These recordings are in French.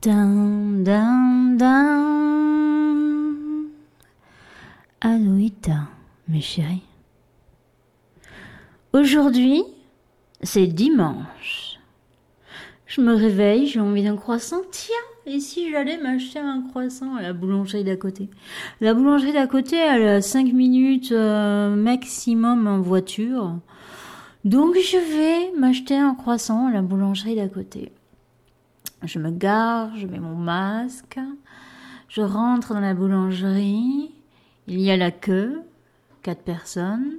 Dun, dun, dun. Aloïta, mes chéris. Aujourd'hui, c'est dimanche. Je me réveille, j'ai envie d'un croissant. Tiens, et si j'allais m'acheter un croissant à la boulangerie d'à côté La boulangerie d'à côté, elle a 5 minutes euh, maximum en voiture. Donc je vais m'acheter un croissant à la boulangerie d'à côté. Je me gare, je mets mon masque, je rentre dans la boulangerie, il y a la queue, quatre personnes.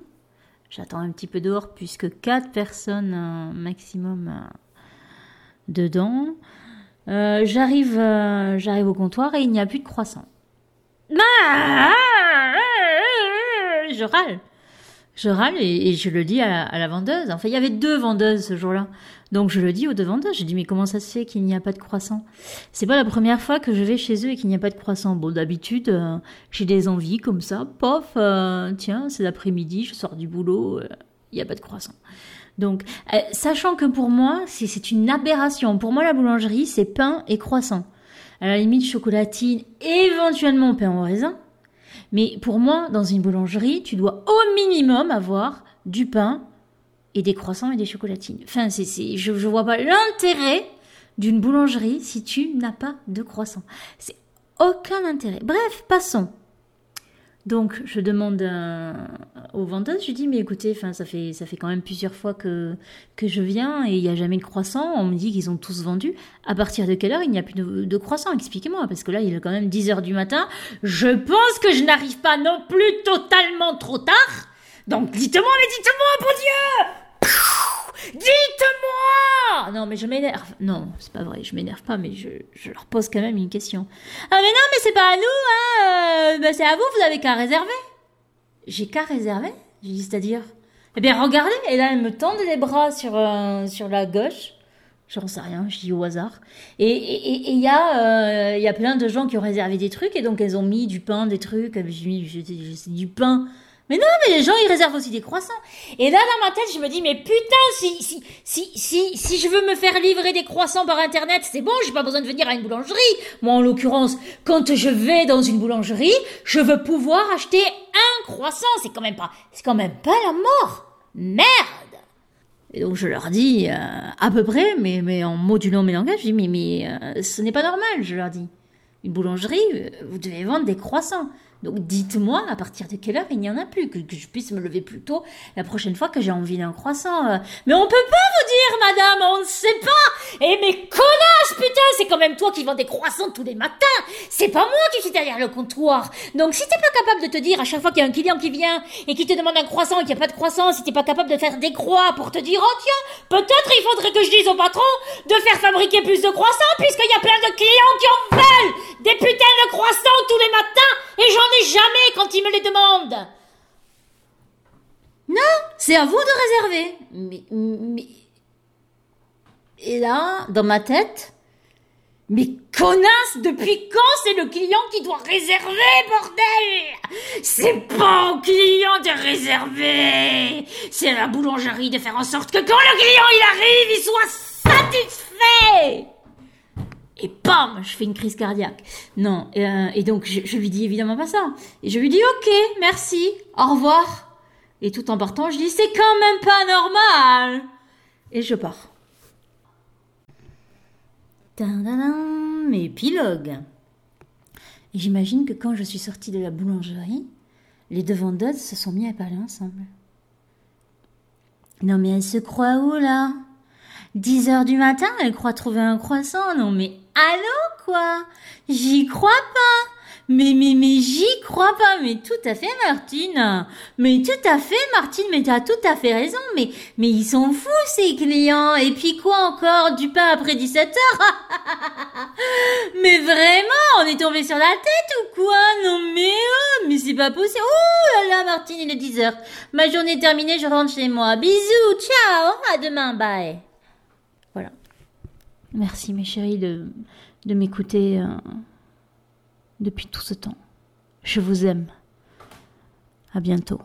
J'attends un petit peu dehors puisque quatre personnes euh, maximum euh, dedans. Euh, j'arrive, j'arrive au comptoir et il n'y a plus de croissant. Je râle je râle et, je le dis à, la vendeuse. Enfin, il y avait deux vendeuses ce jour-là. Donc je le dis aux deux vendeuses. Je dis mais comment ça se fait qu'il n'y a pas de croissant? C'est pas la première fois que je vais chez eux et qu'il n'y a pas de croissant. Bon, d'habitude, euh, j'ai des envies comme ça. Pof, euh, tiens, c'est l'après-midi, je sors du boulot, euh, il n'y a pas de croissant. Donc, sachant que pour moi, c'est une aberration. Pour moi, la boulangerie, c'est pain et croissant. À la limite, chocolatine, éventuellement pain au raisin. Mais pour moi, dans une boulangerie, tu dois au minimum avoir du pain et des croissants et des chocolatines. Enfin, c'est, je, je vois pas l'intérêt d'une boulangerie si tu n'as pas de croissants. C'est aucun intérêt. Bref, passons. Donc, je demande au vendeuse, je lui dis, mais écoutez, enfin, ça fait, ça fait quand même plusieurs fois que, que je viens et il n'y a jamais de croissant. On me dit qu'ils ont tous vendu. À partir de quelle heure il n'y a plus de, de croissant? Expliquez-moi, parce que là, il est quand même 10 heures du matin. Je pense que je n'arrive pas non plus totalement trop tard. Donc, dites-moi, mais dites-moi, bon Dieu Dites-moi Non, mais je m'énerve. Non, c'est pas vrai, je m'énerve pas, mais je, je, leur pose quand même une question. Ah, mais non, mais c'est pas à nous, hein euh, bah, C'est à vous, vous avez qu'à réserver. J'ai qu'à réserver J'ai dit, c'est-à-dire Eh bien, regardez Et là, elle me tend les bras sur, euh, sur la gauche. J'en sais rien, je dis au hasard. Et il et, y, a, il y a plein de gens qui ont réservé des trucs, et donc elles ont mis du pain, des trucs. J'ai mis du pain mais non, mais les gens, ils réservent aussi des croissants. Et là, dans ma tête, je me dis, mais putain, si, si, si, si, si je veux me faire livrer des croissants par Internet, c'est bon, j'ai pas besoin de venir à une boulangerie. Moi, en l'occurrence, quand je vais dans une boulangerie, je veux pouvoir acheter un croissant. C'est quand même pas, c'est quand même pas la mort. Merde! Et donc je leur dis euh, à peu près, mais, mais en modulant mes langages, je dis mais, mais euh, ce n'est pas normal, je leur dis. Une boulangerie, euh, vous devez vendre des croissants. Donc dites-moi à partir de quelle heure il n'y en a plus, que, je puisse me lever plus tôt la prochaine fois que j'ai envie d'un croissant. Euh. Mais on peut pas vous dire, madame, on ne sait pas. Et mes connasses, putain, c'est quand même toi qui vends des croissants tous les matins. C'est pas moi qui suis derrière le comptoir. Donc si t'es pas capable de te dire à chaque fois qu'il y a un client qui vient et qui te demande un croissant et qu'il n'y a pas de croissant, si t'es pas capable de faire des croix pour te dire, oh tiens, peut-être il faudrait que je dise au patron de faire fabriquer plus de croissants puisqu'il y a plein de clients qui en veulent des putains de croissants tous les matins et j'en ai jamais quand ils me les demandent. C'est à vous de réserver. Mais. Et là, dans ma tête, mais connasse, depuis quand c'est le client qui doit réserver, bordel? C'est pas au client de réserver C'est à la boulangerie de faire en sorte que quand le client il arrive, il soit satisfait et bam, je fais une crise cardiaque. Non, et, euh, donc je, lui dis évidemment pas ça. Et je lui dis ok, merci, au revoir. Et tout en partant, je dis c'est quand même pas normal. Et je pars. Épilogue. Et j'imagine que quand je suis sortie de la boulangerie, les deux vendeuses se sont mis à parler ensemble. Non mais elle se croit où là? 10 heures du matin, elle croit trouver un croissant. Non mais allô quoi? J'y crois pas. Mais mais mais j'y crois pas. Mais tout à fait Martine. Mais tout à fait Martine. Mais t'as tout à fait raison. Mais mais ils sont fous ces clients. Et puis quoi encore? Du pain après 17 heures? Mais vraiment, on est tombé sur la tête ou quoi? Non mais oh, mais c'est pas possible. Oh là là Martine, il est 10 heures. Ma journée est terminée, je rentre chez moi. Bisous, ciao, à demain, bye. Merci mes chéris de, de m'écouter euh, depuis tout ce temps. Je vous aime. À bientôt.